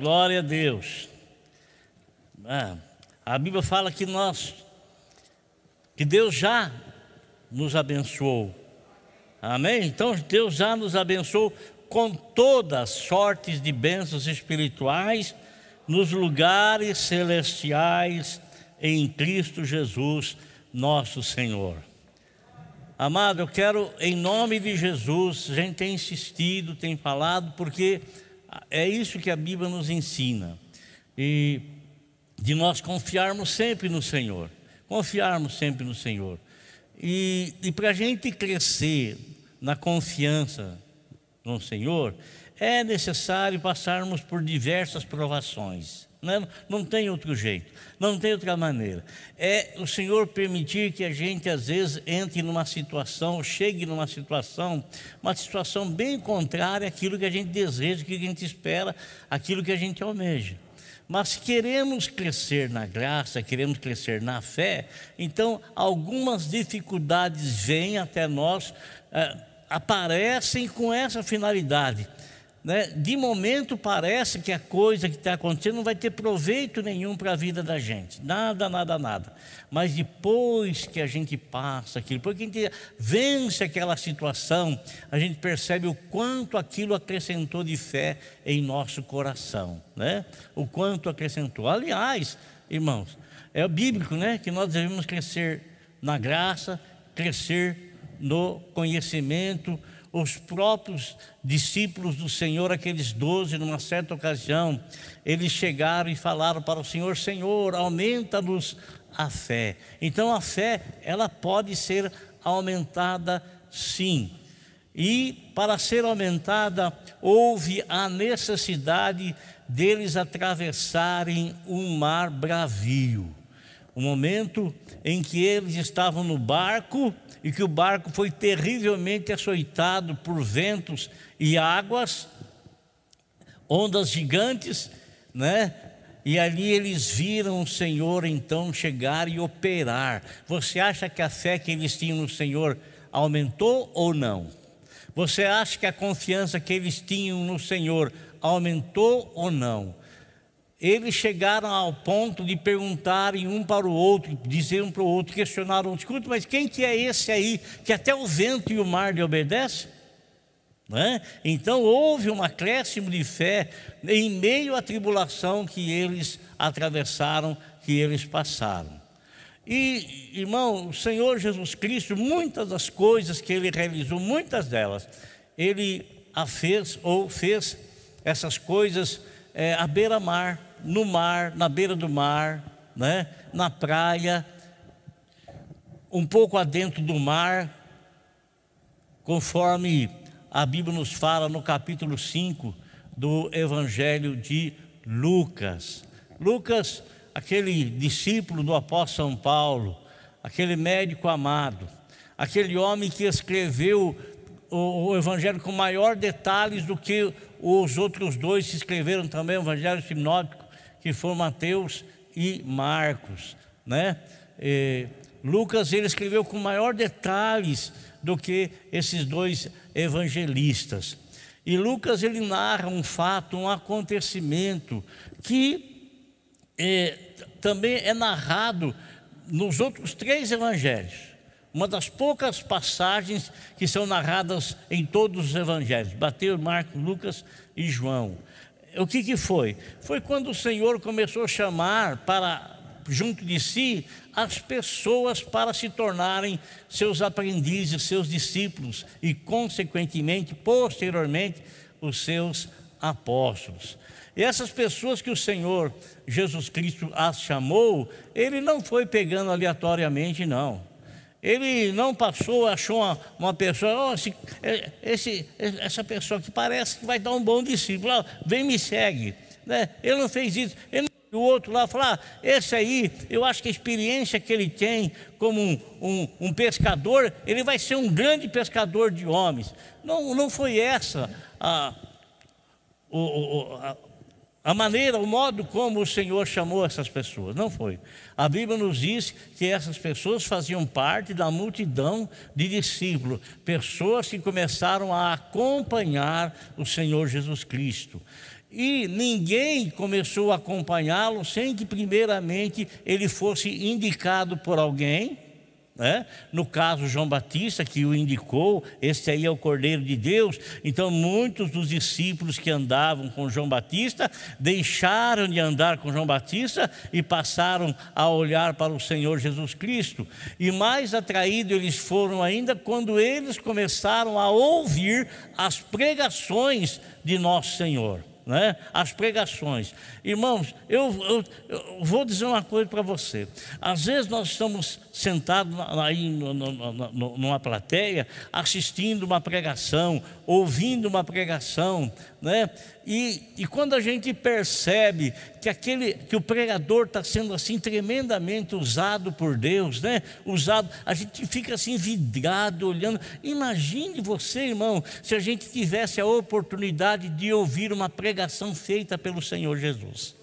Glória a Deus. Ah, a Bíblia fala que nós, que Deus já nos abençoou. Amém? Então Deus já nos abençoou com todas sortes de bênçãos espirituais nos lugares celestiais em Cristo Jesus, nosso Senhor. Amado, eu quero, em nome de Jesus, a gente tem insistido, tem falado, porque é isso que a Bíblia nos ensina. E de nós confiarmos sempre no Senhor. Confiarmos sempre no Senhor. E, e para a gente crescer na confiança no Senhor, é necessário passarmos por diversas provações. Não, né? não tem outro jeito, não tem outra maneira. É o Senhor permitir que a gente, às vezes, entre numa situação, chegue numa situação, uma situação bem contrária àquilo que a gente deseja, que a gente espera, aquilo que a gente almeja. Mas queremos crescer na graça, queremos crescer na fé, então algumas dificuldades vêm até nós, eh, aparecem com essa finalidade né, de momento parece que a coisa que está acontecendo não vai ter proveito nenhum para a vida da gente, nada, nada, nada. Mas depois que a gente passa aquilo, depois que a gente vence aquela situação, a gente percebe o quanto aquilo acrescentou de fé em nosso coração, né? O quanto acrescentou. Aliás, irmãos, é bíblico, né, que nós devemos crescer na graça, crescer no conhecimento os próprios discípulos do Senhor, aqueles doze, numa certa ocasião, eles chegaram e falaram para o Senhor: Senhor, aumenta-nos a fé. Então a fé, ela pode ser aumentada sim. E para ser aumentada, houve a necessidade deles atravessarem um mar bravio. O momento em que eles estavam no barco e que o barco foi terrivelmente açoitado por ventos e águas, ondas gigantes, né? E ali eles viram o Senhor então chegar e operar. Você acha que a fé que eles tinham no Senhor aumentou ou não? Você acha que a confiança que eles tinham no Senhor aumentou ou não? Eles chegaram ao ponto de perguntarem um para o outro, dizer um para o outro, questionaram, escuta, mas quem que é esse aí que até o vento e o mar lhe obedecem? É? Então houve um acréscimo de fé em meio à tribulação que eles atravessaram, que eles passaram. E, irmão, o Senhor Jesus Cristo, muitas das coisas que ele realizou, muitas delas, ele a fez ou fez essas coisas é, à beira-mar no mar, na beira do mar, né? na praia, um pouco adentro do mar, conforme a Bíblia nos fala no capítulo 5 do Evangelho de Lucas. Lucas, aquele discípulo do apóstolo São Paulo, aquele médico amado, aquele homem que escreveu o, Evangelho com maior detalhes do que os outros dois que escreveram também o Evangelho sinótico que foram Mateus e Marcos, né? E Lucas ele escreveu com maior detalhes do que esses dois evangelistas. E Lucas ele narra um fato, um acontecimento que é, também é narrado nos outros três evangelhos. Uma das poucas passagens que são narradas em todos os evangelhos: Mateus, Marcos, Lucas e João o que, que foi? Foi quando o Senhor começou a chamar para junto de si as pessoas para se tornarem seus aprendizes, seus discípulos e, consequentemente, posteriormente, os seus apóstolos. E essas pessoas que o Senhor Jesus Cristo as chamou, ele não foi pegando aleatoriamente, não. Ele não passou, achou uma, uma pessoa, oh, esse, é, esse, essa pessoa que parece que vai dar um bom discípulo, vem me segue. Né? Ele não fez isso. Ele o outro lá falar, ah, esse aí, eu acho que a experiência que ele tem como um, um, um, pescador, ele vai ser um grande pescador de homens. Não, não foi essa a, o, a, a maneira, o modo como o Senhor chamou essas pessoas. Não foi. A Bíblia nos diz que essas pessoas faziam parte da multidão de discípulos, pessoas que começaram a acompanhar o Senhor Jesus Cristo. E ninguém começou a acompanhá-lo sem que, primeiramente, ele fosse indicado por alguém né? No caso, João Batista, que o indicou, esse aí é o Cordeiro de Deus. Então, muitos dos discípulos que andavam com João Batista deixaram de andar com João Batista e passaram a olhar para o Senhor Jesus Cristo. E mais atraídos eles foram ainda quando eles começaram a ouvir as pregações de Nosso Senhor né? as pregações. Irmãos, eu, eu, eu vou dizer uma coisa para você. Às vezes nós estamos sentados aí numa plateia, assistindo uma pregação, ouvindo uma pregação, né? E, e quando a gente percebe que aquele que o pregador está sendo assim tremendamente usado por Deus, né? Usado, a gente fica assim vidrado olhando. Imagine você, irmão, se a gente tivesse a oportunidade de ouvir uma pregação feita pelo Senhor Jesus.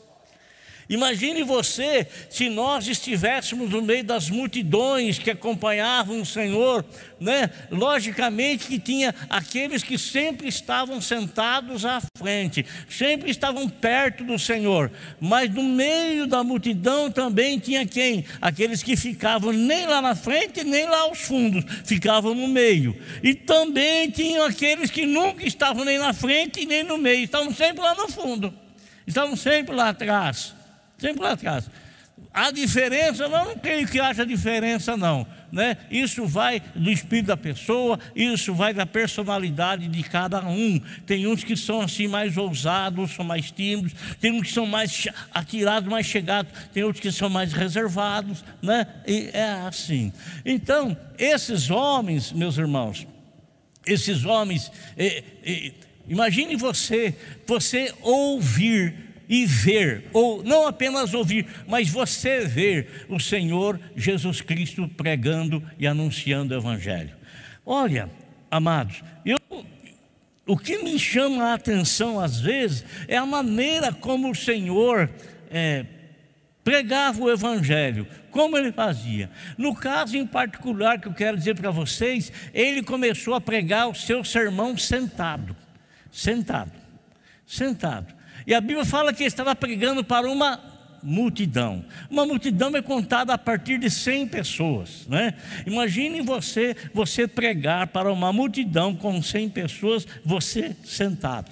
Imagine você se nós estivéssemos no meio das multidões que acompanhavam o Senhor, né? Logicamente que tinha aqueles que sempre estavam sentados à frente, sempre estavam perto do Senhor, mas no meio da multidão também tinha quem? Aqueles que ficavam nem lá na frente, nem lá aos fundos, ficavam no meio. E também tinham aqueles que nunca estavam nem na frente nem no meio, estavam sempre lá no fundo, estavam sempre lá atrás. Sempre lá atrás. A diferença, eu não creio que haja diferença, não. Né? Isso vai do espírito da pessoa, isso vai da personalidade de cada um. Tem uns que são assim mais ousados, são mais tímidos, tem uns que são mais atirados, mais chegados, tem outros que são mais reservados, né? E é assim. Então, esses homens, meus irmãos, esses homens, imagine você, você ouvir e ver, ou não apenas ouvir, mas você ver o Senhor Jesus Cristo pregando e anunciando o Evangelho. Olha, amados, eu, o que me chama a atenção às vezes é a maneira como o Senhor é, pregava o Evangelho, como ele fazia. No caso em particular que eu quero dizer para vocês, ele começou a pregar o seu sermão sentado, sentado, sentado. E a Bíblia fala que ele estava pregando para uma multidão. Uma multidão é contada a partir de 100 pessoas, né? Imagine você, você pregar para uma multidão com 100 pessoas, você sentado,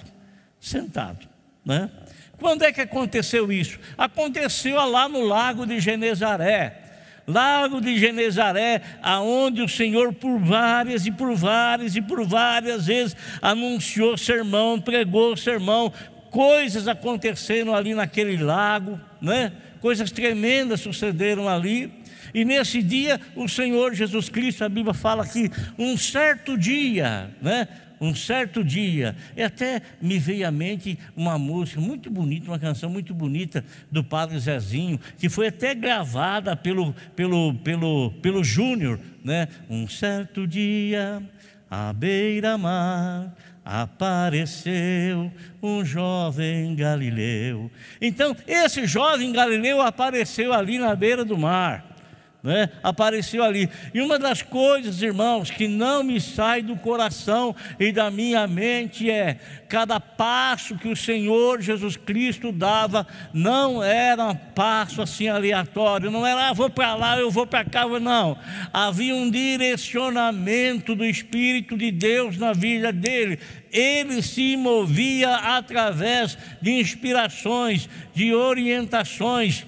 sentado, né? Quando é que aconteceu isso? Aconteceu lá no lago de Genezaré. Lago de Genezaré, aonde o Senhor por várias e por várias e por várias vezes anunciou sermão, pregou sermão, coisas aconteceram ali naquele lago, né? coisas tremendas sucederam ali. E nesse dia, o Senhor Jesus Cristo, a Bíblia fala que um certo dia, né? um certo dia, e até me veio à mente uma música muito bonita, uma canção muito bonita do Padre Zezinho, que foi até gravada pelo, pelo, pelo, pelo Júnior, né? Um certo dia, à beira-mar, apareceu um jovem galileu. Então, esse jovem galileu apareceu ali na beira do mar né? apareceu ali. E uma das coisas, irmãos, que não me sai do coração e da minha mente é: cada passo que o Senhor Jesus Cristo dava não era um passo assim aleatório, não era, ah, vou para lá, eu vou para cá, não. Havia um direcionamento do Espírito de Deus na vida dele. Ele se movia através de inspirações, de orientações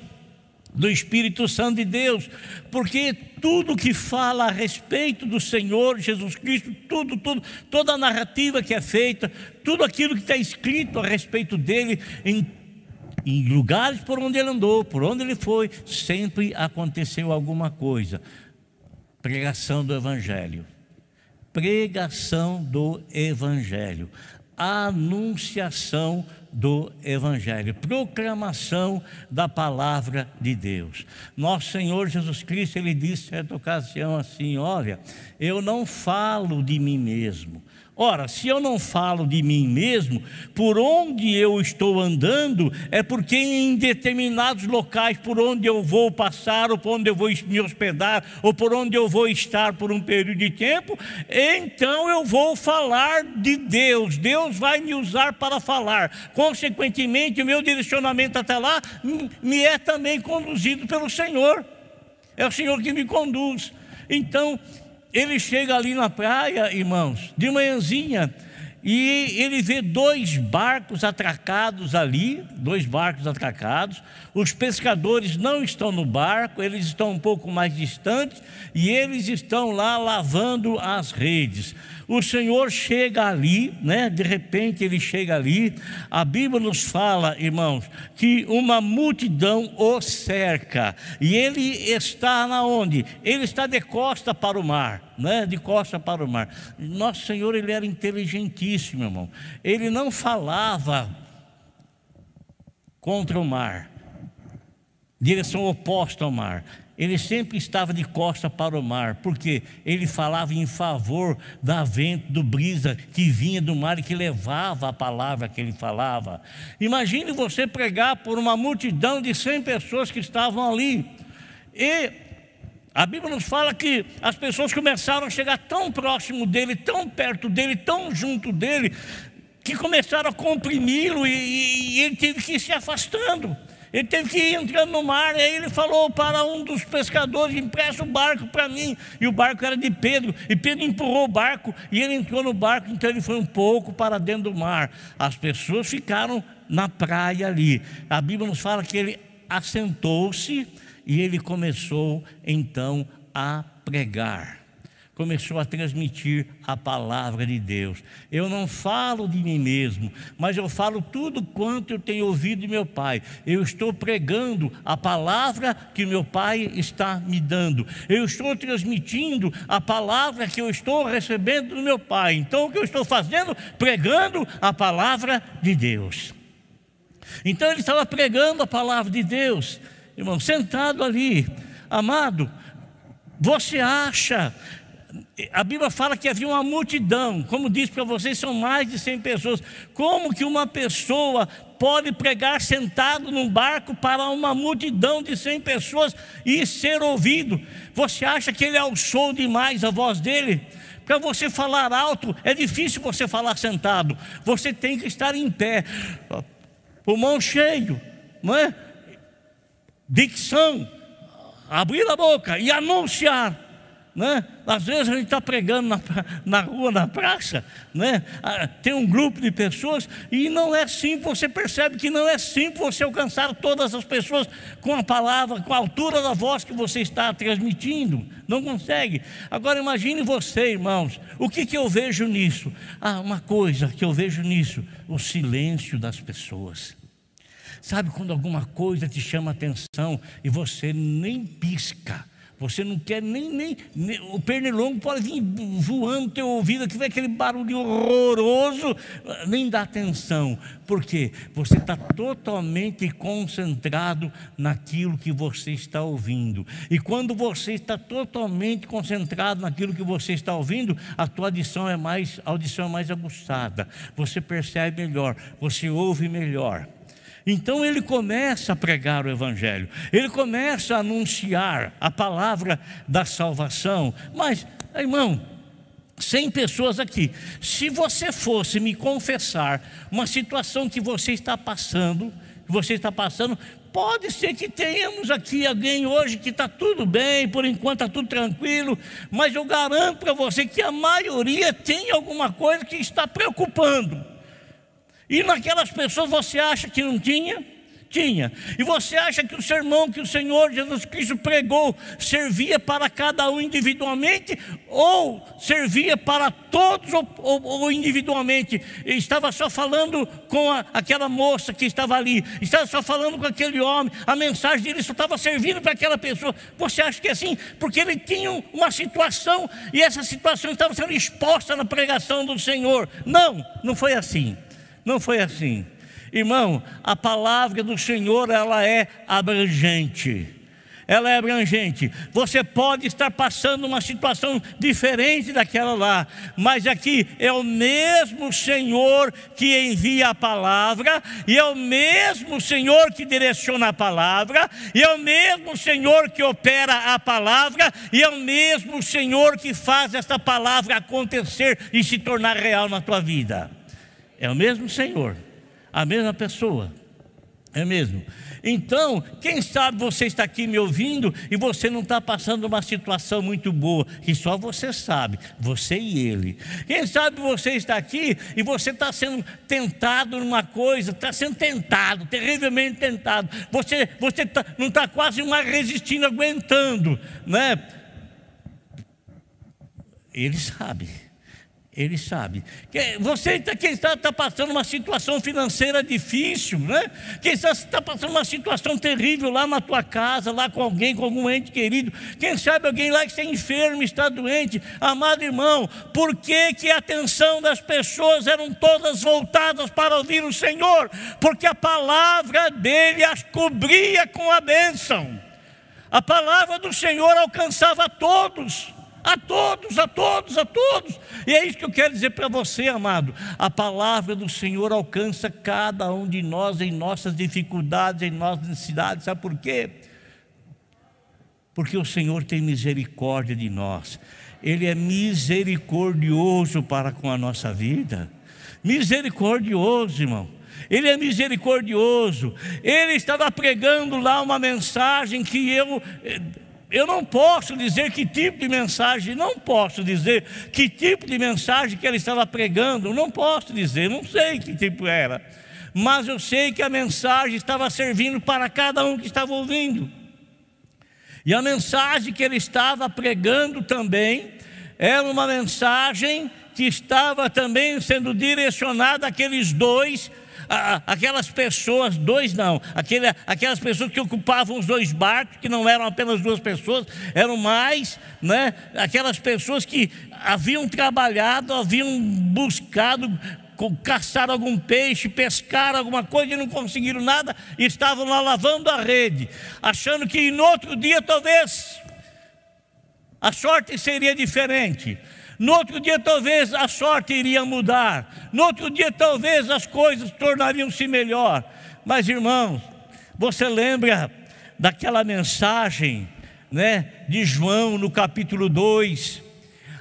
do Espírito Santo de Deus, porque tudo que fala a respeito do Senhor Jesus Cristo, tudo, tudo, toda a narrativa que é feita, tudo aquilo que está escrito a respeito dele em, em lugares por onde ele andou, por onde ele foi, sempre aconteceu alguma coisa. Pregação do Evangelho. Pregação do Evangelho. Anunciação do do Evangelho, proclamação da palavra de Deus. Nosso Senhor Jesus Cristo, ele disse certa ocasião assim: Olha, eu não falo de mim mesmo. Ora, se eu não falo de mim mesmo, por onde eu estou andando, é porque em determinados locais por onde eu vou passar, ou por onde eu vou me hospedar, ou por onde eu vou estar por um período de tempo, então eu vou falar de Deus. Deus vai me usar para falar. Consequentemente, o meu direcionamento até lá me é também conduzido pelo Senhor. É o Senhor que me conduz. Então, ele chega ali na praia, irmãos, de manhãzinha, e ele vê dois barcos atracados ali, dois barcos atracados. Os pescadores não estão no barco, eles estão um pouco mais distantes e eles estão lá lavando as redes o Senhor chega ali, né? De repente ele chega ali. A Bíblia nos fala, irmãos, que uma multidão o cerca e ele está na onde? Ele está de costa para o mar, né? De costa para o mar. Nosso Senhor ele era inteligentíssimo, irmão. Ele não falava contra o mar, direção oposta ao mar ele sempre estava de costa para o mar, porque ele falava em favor da vento, do brisa que vinha do mar e que levava a palavra que ele falava. Imagine você pregar por uma multidão de 100 pessoas que estavam ali. E a Bíblia nos fala que as pessoas começaram a chegar tão próximo dele, tão perto dele, tão junto dele, que começaram a comprimi-lo e, e, e ele teve que ir se afastando. Ele teve que ir entrando no mar, e aí ele falou para um dos pescadores: empresta o barco para mim. E o barco era de Pedro, e Pedro empurrou o barco, e ele entrou no barco, então ele foi um pouco para dentro do mar. As pessoas ficaram na praia ali. A Bíblia nos fala que ele assentou-se e ele começou então a pregar começou a transmitir a palavra de Deus. Eu não falo de mim mesmo, mas eu falo tudo quanto eu tenho ouvido de meu Pai. Eu estou pregando a palavra que meu Pai está me dando. Eu estou transmitindo a palavra que eu estou recebendo do meu Pai. Então o que eu estou fazendo? Pregando a palavra de Deus. Então ele estava pregando a palavra de Deus, irmão, sentado ali, amado. Você acha a Bíblia fala que havia uma multidão, como disse para vocês, são mais de 100 pessoas. Como que uma pessoa pode pregar sentado num barco para uma multidão de 100 pessoas e ser ouvido? Você acha que ele alçou demais a voz dele? Para você falar alto, é difícil você falar sentado. Você tem que estar em pé, pulmão cheio, não é? Dicção, abrir a boca e anunciar né? Às vezes a gente está pregando na, na rua, na praça, né? Ah, tem um grupo de pessoas e não é simples, você percebe que não é simples você alcançar todas as pessoas com a palavra, com a altura da voz que você está transmitindo. Não consegue. Agora imagine você, irmãos, o que, que eu vejo nisso? Ah, uma coisa que eu vejo nisso: o silêncio das pessoas. Sabe quando alguma coisa te chama atenção e você nem pisca? Você não quer nem, nem, nem, O pernilongo pode vir voando teu ouvido, que vem aquele barulho horroroso, nem dá atenção. Por quê? Você está totalmente concentrado naquilo que você está ouvindo. E quando você está totalmente concentrado naquilo que você está ouvindo, a tua audição é mais, audição é mais aguçada. Você percebe melhor, você ouve melhor. Então ele começa a pregar o Evangelho, ele começa a anunciar a palavra da salvação. Mas, irmão, 100 pessoas aqui. Se você fosse me confessar uma situação que você está passando, que você está passando, pode ser que tenhamos aqui alguém hoje que está tudo bem, por enquanto está tudo tranquilo, mas eu garanto para você que a maioria tem alguma coisa que está preocupando. E naquelas pessoas você acha que não tinha? Tinha. E você acha que o sermão que o Senhor Jesus Cristo pregou servia para cada um individualmente ou servia para todos ou, ou, ou individualmente? Estava só falando com a, aquela moça que estava ali, estava só falando com aquele homem, a mensagem dele só estava servindo para aquela pessoa. Você acha que é assim? Porque ele tinha uma situação e essa situação estava sendo exposta na pregação do Senhor. Não, não foi assim. Não foi assim. Irmão, a palavra do Senhor ela é abrangente. ela é abrangente. Você pode estar passando uma situação diferente daquela lá, mas aqui é o mesmo Senhor que envia a palavra, e é o mesmo Senhor que direciona a palavra, e é o mesmo Senhor que opera a palavra, e é o mesmo Senhor que faz essa palavra acontecer e se tornar real na tua vida. É o mesmo Senhor, a mesma pessoa. É mesmo? Então, quem sabe você está aqui me ouvindo e você não está passando uma situação muito boa, que só você sabe, você e ele. Quem sabe você está aqui e você está sendo tentado numa coisa, está sendo tentado, terrivelmente tentado. Você, você tá, não está quase mais resistindo, aguentando, né? Ele sabe. Ele sabe. Você, quem está, está passando uma situação financeira difícil, né? Quem está, está passando uma situação terrível lá na tua casa, lá com alguém, com algum ente querido. Quem sabe alguém lá que está enfermo, está doente. Amado irmão, por que, que a atenção das pessoas eram todas voltadas para ouvir o Senhor? Porque a palavra dele as cobria com a bênção. A palavra do Senhor alcançava todos. A todos, a todos, a todos. E é isso que eu quero dizer para você, amado. A palavra do Senhor alcança cada um de nós em nossas dificuldades, em nossas necessidades. Sabe por quê? Porque o Senhor tem misericórdia de nós. Ele é misericordioso para com a nossa vida. Misericordioso, irmão. Ele é misericordioso. Ele estava pregando lá uma mensagem que eu eh, eu não posso dizer que tipo de mensagem, não posso dizer que tipo de mensagem que ele estava pregando, não posso dizer, não sei que tipo era, mas eu sei que a mensagem estava servindo para cada um que estava ouvindo. E a mensagem que ele estava pregando também era uma mensagem que estava também sendo direcionada àqueles dois aquelas pessoas, dois não, aquele, aquelas pessoas que ocupavam os dois barcos, que não eram apenas duas pessoas, eram mais, né? aquelas pessoas que haviam trabalhado, haviam buscado caçar algum peixe, pescar alguma coisa e não conseguiram nada, e estavam lá lavando a rede, achando que no outro dia talvez a sorte seria diferente. No outro dia, talvez a sorte iria mudar. No outro dia, talvez as coisas tornariam-se melhor. Mas, irmãos, você lembra daquela mensagem né, de João no capítulo 2,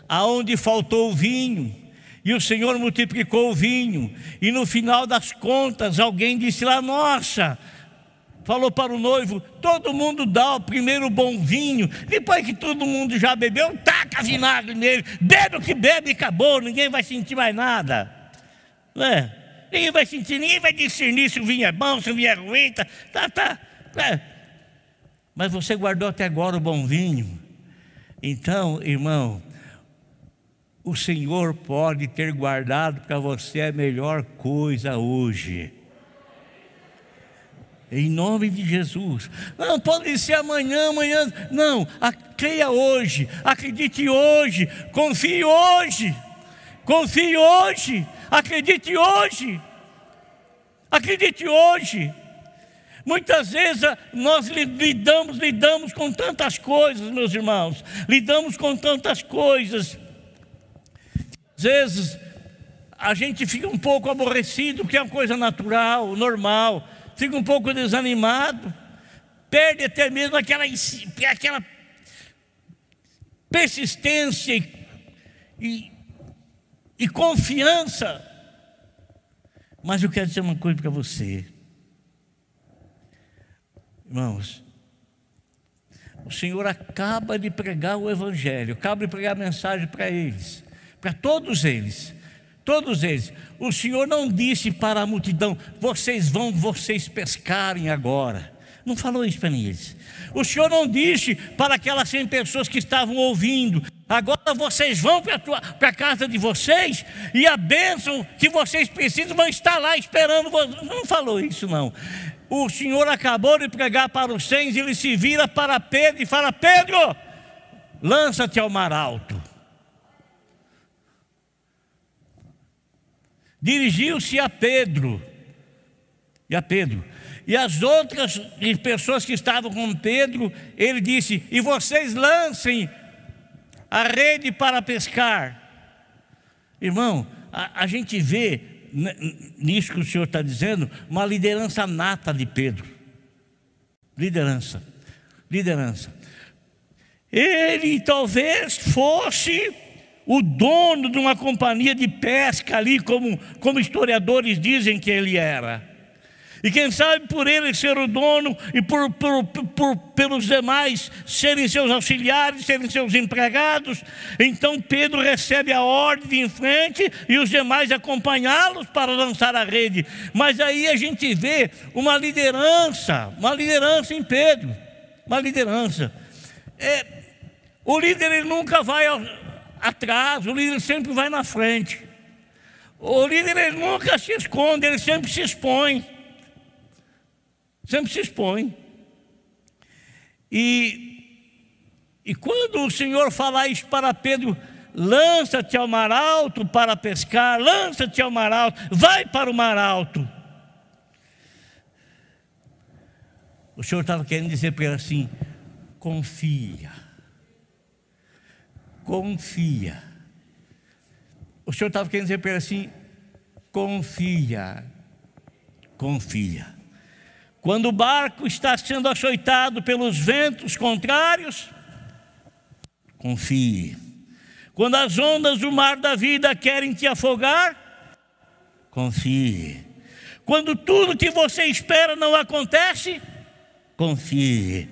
aonde faltou o vinho, e o Senhor multiplicou o vinho, e no final das contas alguém disse lá: Nossa, falou para o noivo: todo mundo dá o primeiro bom vinho, depois que todo mundo já bebeu, taca vinagre nele, bebe o que bebe e acabou, ninguém vai sentir mais nada. É, ninguém vai sentir, ninguém vai discernir se o vinho é bom, se o vinho é ruim, tá, tá, tá. É. Mas você guardou até agora o bom vinho. Então, irmão, o Senhor pode ter guardado para você a melhor coisa hoje. Em nome de Jesus. Não pode ser amanhã, amanhã. Não, creia hoje, acredite hoje, confie hoje, confie hoje, acredite hoje, acredite hoje. Muitas vezes nós lidamos, lidamos com tantas coisas, meus irmãos, lidamos com tantas coisas. Às vezes a gente fica um pouco aborrecido, que é uma coisa natural, normal fica um pouco desanimado, perde até mesmo aquela, aquela persistência e, e, e confiança. Mas eu quero dizer uma coisa para você, irmãos. O Senhor acaba de pregar o Evangelho, acaba de pregar a mensagem para eles, para todos eles todos eles. O Senhor não disse para a multidão: vocês vão, vocês pescarem agora. Não falou isso para eles. O Senhor não disse para aquelas 100 pessoas que estavam ouvindo: agora vocês vão para a casa de vocês e a bênção que vocês precisam vão estar lá esperando vocês. Não falou isso, não. O Senhor acabou de pregar para os 100 e ele se vira para Pedro e fala: Pedro, lança-te ao mar alto. Dirigiu-se a Pedro, e a Pedro, E as outras pessoas que estavam com Pedro, ele disse: E vocês lancem a rede para pescar. Irmão, a, a gente vê nisso que o Senhor está dizendo uma liderança nata de Pedro. Liderança, liderança. Ele talvez fosse o dono de uma companhia de pesca ali, como, como historiadores dizem que ele era. E quem sabe por ele ser o dono e por, por, por, pelos demais serem seus auxiliares, serem seus empregados, então Pedro recebe a ordem de em frente e os demais acompanhá-los para lançar a rede. Mas aí a gente vê uma liderança, uma liderança em Pedro, uma liderança. É, o líder ele nunca vai atrás, o líder sempre vai na frente. O líder nunca se esconde, ele sempre se expõe. Sempre se expõe. E, e quando o Senhor falar isso para Pedro, lança-te ao mar alto para pescar, lança-te ao mar alto, vai para o mar alto. O Senhor estava querendo dizer para ele assim: confia, confia. O Senhor estava querendo dizer para ele assim: confia, confia. Quando o barco está sendo açoitado pelos ventos contrários, confie. Quando as ondas do mar da vida querem te afogar, confie. Quando tudo que você espera não acontece, confie.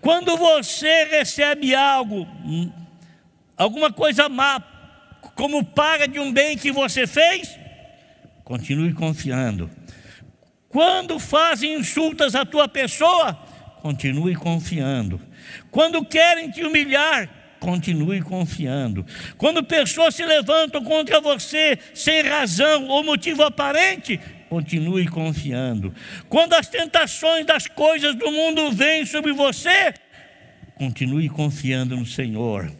Quando você recebe algo, alguma coisa má, como paga de um bem que você fez, continue confiando. Quando fazem insultas à tua pessoa, continue confiando. Quando querem te humilhar, continue confiando. Quando pessoas se levantam contra você sem razão ou motivo aparente, continue confiando. Quando as tentações das coisas do mundo vêm sobre você, continue confiando no Senhor.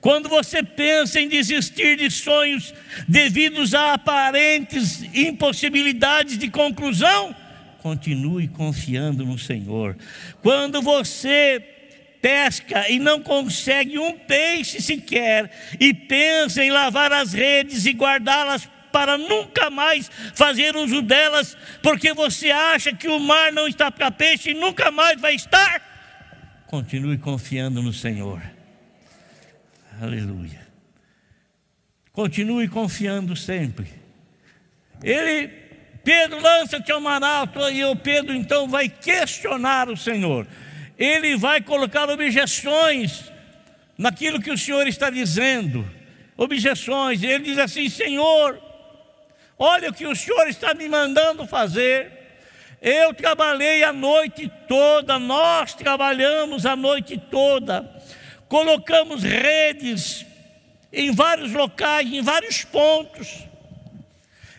Quando você pensa em desistir de sonhos devidos a aparentes impossibilidades de conclusão, continue confiando no Senhor. Quando você pesca e não consegue um peixe sequer, e pensa em lavar as redes e guardá-las para nunca mais fazer uso delas, porque você acha que o mar não está para peixe e nunca mais vai estar, continue confiando no Senhor. Aleluia. Continue confiando sempre. Ele, Pedro, lança-te ao mar alto, e o Pedro então vai questionar o Senhor. Ele vai colocar objeções naquilo que o Senhor está dizendo. Objeções. Ele diz assim: Senhor, olha o que o Senhor está me mandando fazer. Eu trabalhei a noite toda, nós trabalhamos a noite toda colocamos redes em vários locais, em vários pontos,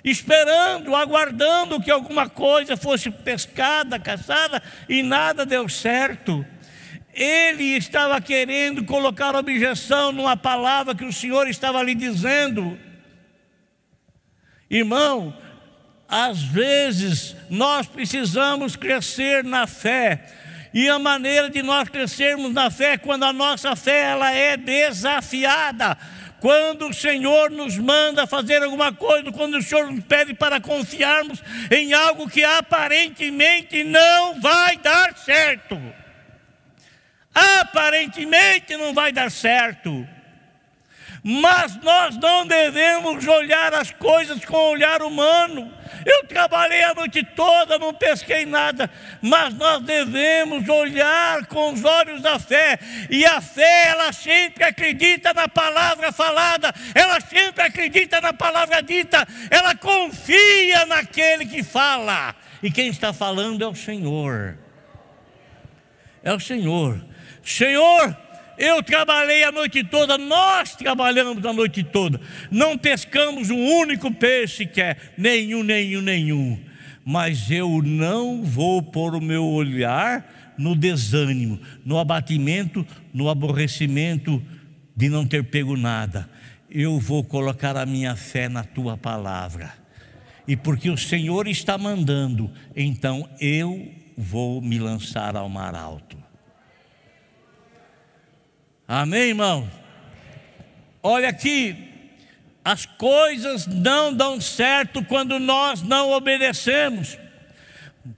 esperando, aguardando que alguma coisa fosse pescada, caçada, e nada deu certo. Ele estava querendo colocar objeção numa palavra que o Senhor estava lhe dizendo. Irmão, às vezes nós precisamos crescer na fé e a maneira de nós crescermos na fé quando a nossa fé ela é desafiada. Quando o Senhor nos manda fazer alguma coisa, quando o Senhor nos pede para confiarmos em algo que aparentemente não vai dar certo. Aparentemente não vai dar certo. Mas nós não devemos olhar as coisas com olhar humano. Eu trabalhei a noite toda, não pesquei nada, mas nós devemos olhar com os olhos da fé, e a fé, ela sempre acredita na palavra falada, ela sempre acredita na palavra dita, ela confia naquele que fala, e quem está falando é o Senhor. É o Senhor. Senhor, eu trabalhei a noite toda, nós trabalhamos a noite toda. Não pescamos um único peixe sequer, nenhum, nenhum, nenhum. Mas eu não vou pôr o meu olhar no desânimo, no abatimento, no aborrecimento de não ter pego nada. Eu vou colocar a minha fé na tua palavra. e porque o Senhor está mandando, então eu vou me lançar ao mar alto. Amém, irmão? Olha aqui, as coisas não dão certo quando nós não obedecemos.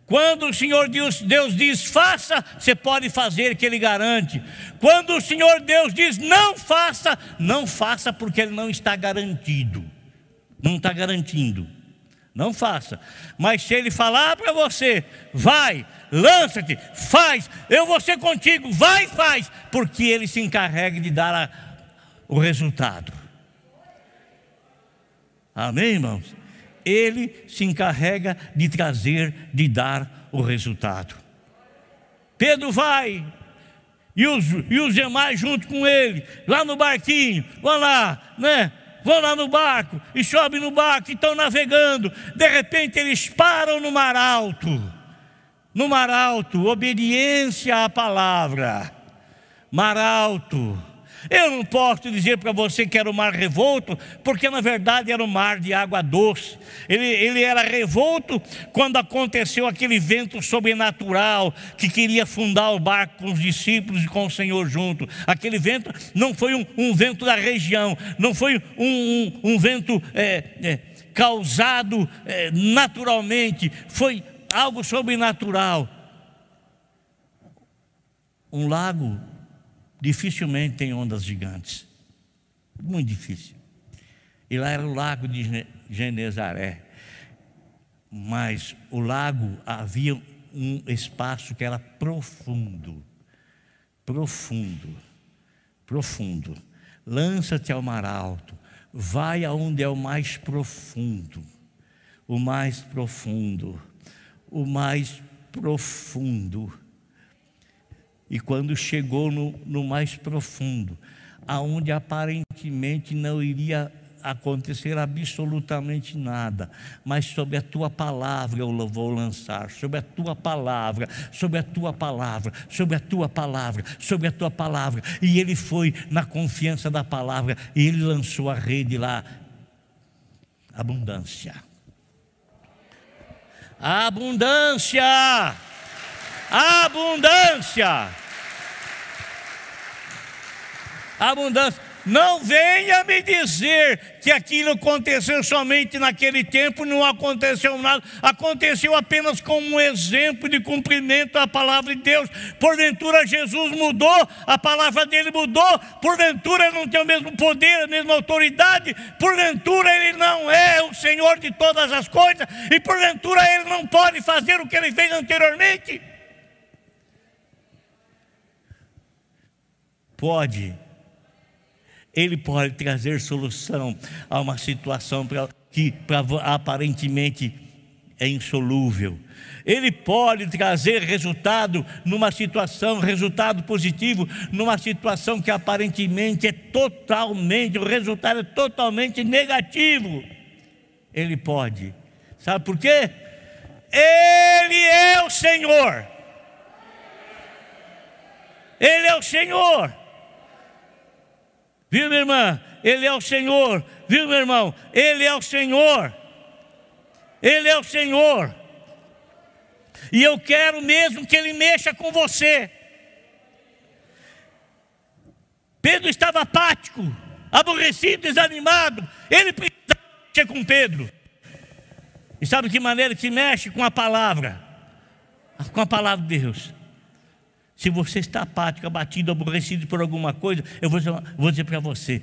Quando o Senhor Deus, Deus diz faça, você pode fazer, que Ele garante. Quando o Senhor Deus diz não faça, não faça porque Ele não está garantido, não está garantindo. Não faça. Mas se Ele falar para você, vai, lança-te, faz, eu vou ser contigo, vai e faz, porque Ele se encarrega de dar a, o resultado. Amém, irmãos? Ele se encarrega de trazer, de dar o resultado. Pedro vai, e os, e os demais junto com ele, lá no barquinho, vão lá, né? Vão lá no barco e sobem no barco e estão navegando. De repente eles param no mar alto. No mar alto, obediência à palavra. Mar alto eu não posso dizer para você que era o mar revolto, porque na verdade era um mar de água doce. Ele, ele era revolto quando aconteceu aquele vento sobrenatural que queria fundar o barco com os discípulos e com o Senhor junto. Aquele vento não foi um, um vento da região, não foi um, um, um vento é, é, causado é, naturalmente, foi algo sobrenatural. Um lago dificilmente tem ondas gigantes. Muito difícil. E lá era o lago de Genezaré. Mas o lago havia um espaço que era profundo. Profundo. Profundo. Lança-te ao mar alto. Vai aonde é o mais profundo. O mais profundo. O mais profundo e quando chegou no, no mais profundo, aonde aparentemente não iria acontecer absolutamente nada, mas sobre a tua palavra eu vou lançar, sobre a tua palavra, sobre a tua palavra, sobre a tua palavra, sobre a tua palavra. E ele foi na confiança da palavra e ele lançou a rede lá. Abundância. Abundância. Abundância abundância. Não venha me dizer que aquilo aconteceu somente naquele tempo, não aconteceu nada, aconteceu apenas como um exemplo de cumprimento da palavra de Deus. Porventura Jesus mudou, a palavra dele mudou, porventura ele não tem o mesmo poder, a mesma autoridade, porventura ele não é o Senhor de todas as coisas, e porventura ele não pode fazer o que ele fez anteriormente. Pode ele pode trazer solução a uma situação pra, que pra, aparentemente é insolúvel. Ele pode trazer resultado numa situação, resultado positivo, numa situação que aparentemente é totalmente, o resultado é totalmente negativo. Ele pode. Sabe por quê? Ele é o Senhor. Ele é o Senhor. Viu, minha irmã? Ele é o Senhor. Viu, meu irmão? Ele é o Senhor. Ele é o Senhor. E eu quero mesmo que Ele mexa com você. Pedro estava apático, aborrecido, desanimado. Ele precisava mexer com Pedro. E sabe de que maneira que mexe? Com a palavra. Com a palavra de Deus. Se você está apático, abatido, aborrecido por alguma coisa, eu vou dizer, vou dizer para você: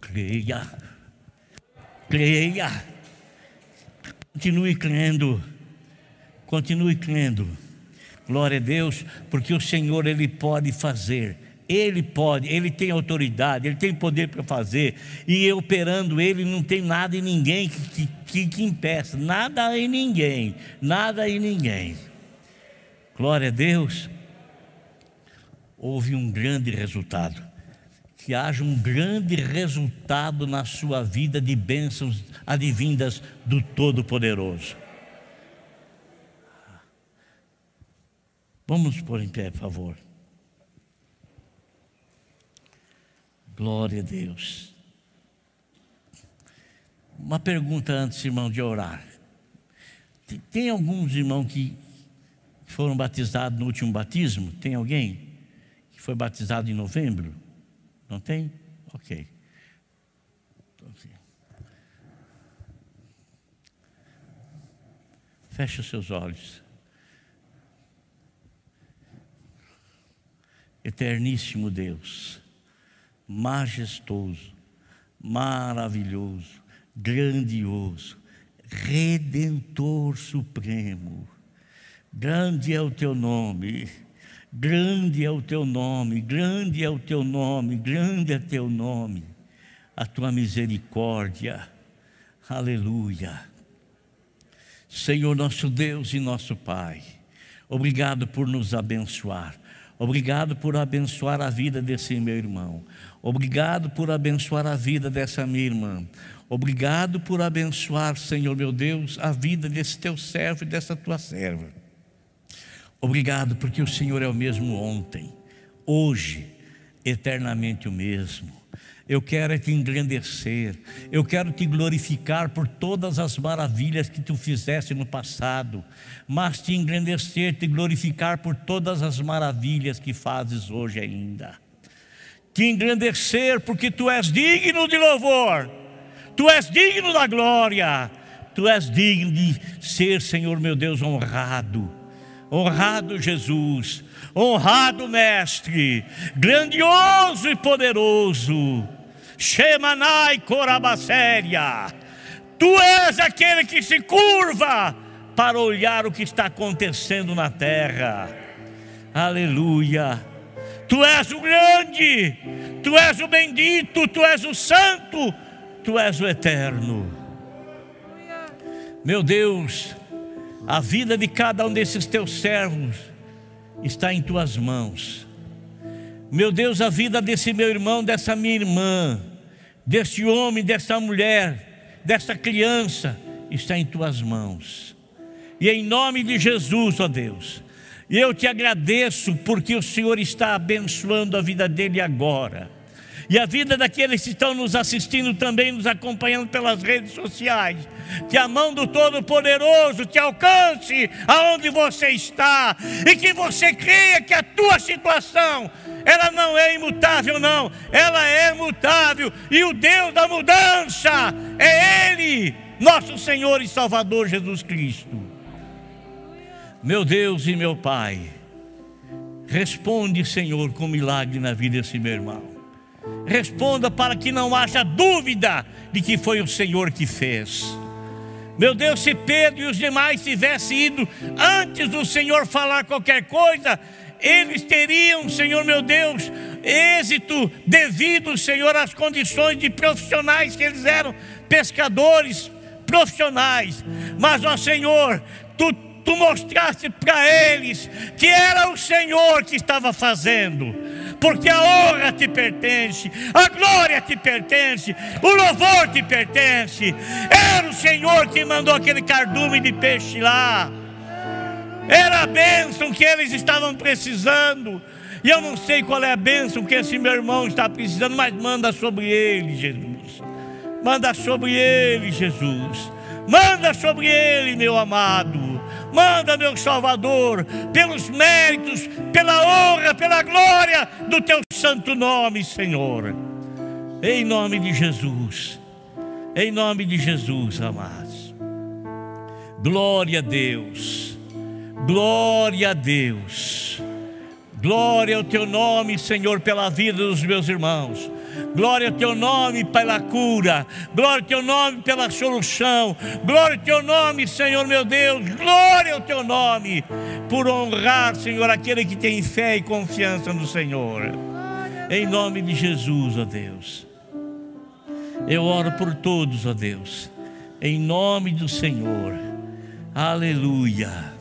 creia, creia, continue crendo, continue crendo. Glória a Deus, porque o Senhor Ele pode fazer. Ele pode, Ele tem autoridade, Ele tem poder para fazer, e operando Ele não tem nada e ninguém que, que, que impeça, nada e ninguém, nada e ninguém. Glória a Deus. Houve um grande resultado. Que haja um grande resultado na sua vida de bênçãos advindas do Todo-Poderoso. Vamos pôr em pé, por favor. Glória a Deus. uma pergunta antes, irmão, de orar. Tem, tem alguns irmãos que foram batizados no último batismo? Tem alguém que foi batizado em novembro? Não tem? Ok. Feche os seus olhos. Eterníssimo Deus, majestoso, maravilhoso, grandioso, redentor supremo. Grande é o teu nome, grande é o teu nome, grande é o teu nome, grande é teu nome, a tua misericórdia. Aleluia. Senhor nosso Deus e nosso Pai, obrigado por nos abençoar. Obrigado por abençoar a vida desse meu irmão. Obrigado por abençoar a vida dessa minha irmã. Obrigado por abençoar, Senhor meu Deus, a vida desse teu servo e dessa tua serva. Obrigado porque o Senhor é o mesmo ontem, hoje, eternamente o mesmo. Eu quero é te engrandecer, eu quero te glorificar por todas as maravilhas que tu fizeste no passado, mas te engrandecer, te glorificar por todas as maravilhas que fazes hoje ainda. Te engrandecer porque tu és digno de louvor, tu és digno da glória, tu és digno de ser, Senhor meu Deus, honrado. Honrado Jesus, honrado Mestre, grandioso e poderoso Shemanai Corabasséria. Tu és aquele que se curva para olhar o que está acontecendo na terra. Aleluia. Tu és o grande, tu és o bendito, tu és o santo, tu és o eterno. Meu Deus, a vida de cada um desses teus servos está em tuas mãos. Meu Deus, a vida desse meu irmão, dessa minha irmã, desse homem, dessa mulher, dessa criança, está em tuas mãos. E em nome de Jesus, ó Deus, eu te agradeço porque o Senhor está abençoando a vida dele agora e a vida daqueles que estão nos assistindo também, nos acompanhando pelas redes sociais. Que a mão do Todo-Poderoso te alcance aonde você está e que você creia que a tua situação ela não é imutável, não, ela é mutável e o Deus da mudança é Ele, nosso Senhor e Salvador Jesus Cristo. Meu Deus e meu Pai, responde, Senhor, com milagre na vida desse meu irmão. Responda para que não haja dúvida de que foi o Senhor que fez. Meu Deus, se Pedro e os demais tivessem ido antes do Senhor falar qualquer coisa, eles teriam, Senhor meu Deus, êxito devido, Senhor, às condições de profissionais que eles eram, pescadores profissionais. Mas, ó Senhor, tu, tu mostraste para eles que era o Senhor que estava fazendo porque a honra te pertence, a glória te pertence, o louvor te pertence. Era o Senhor que mandou aquele cardume de peixe lá. Era a bênção que eles estavam precisando. E eu não sei qual é a bênção que esse meu irmão está precisando, mas manda sobre ele, Jesus. Manda sobre ele, Jesus. Manda sobre ele, meu amado. Manda, meu Salvador, pelos méritos, pela honra, pela glória do teu santo nome, Senhor. Em nome de Jesus. Em nome de Jesus, amados. Glória a Deus. Glória a Deus. Glória ao teu nome, Senhor, pela vida dos meus irmãos. Glória ao teu nome pela cura. Glória ao teu nome pela solução. Glória ao teu nome, Senhor meu Deus. Glória ao teu nome por honrar, Senhor, aquele que tem fé e confiança no Senhor. Em nome de Jesus, ó Deus. Eu oro por todos, ó Deus. Em nome do Senhor. Aleluia.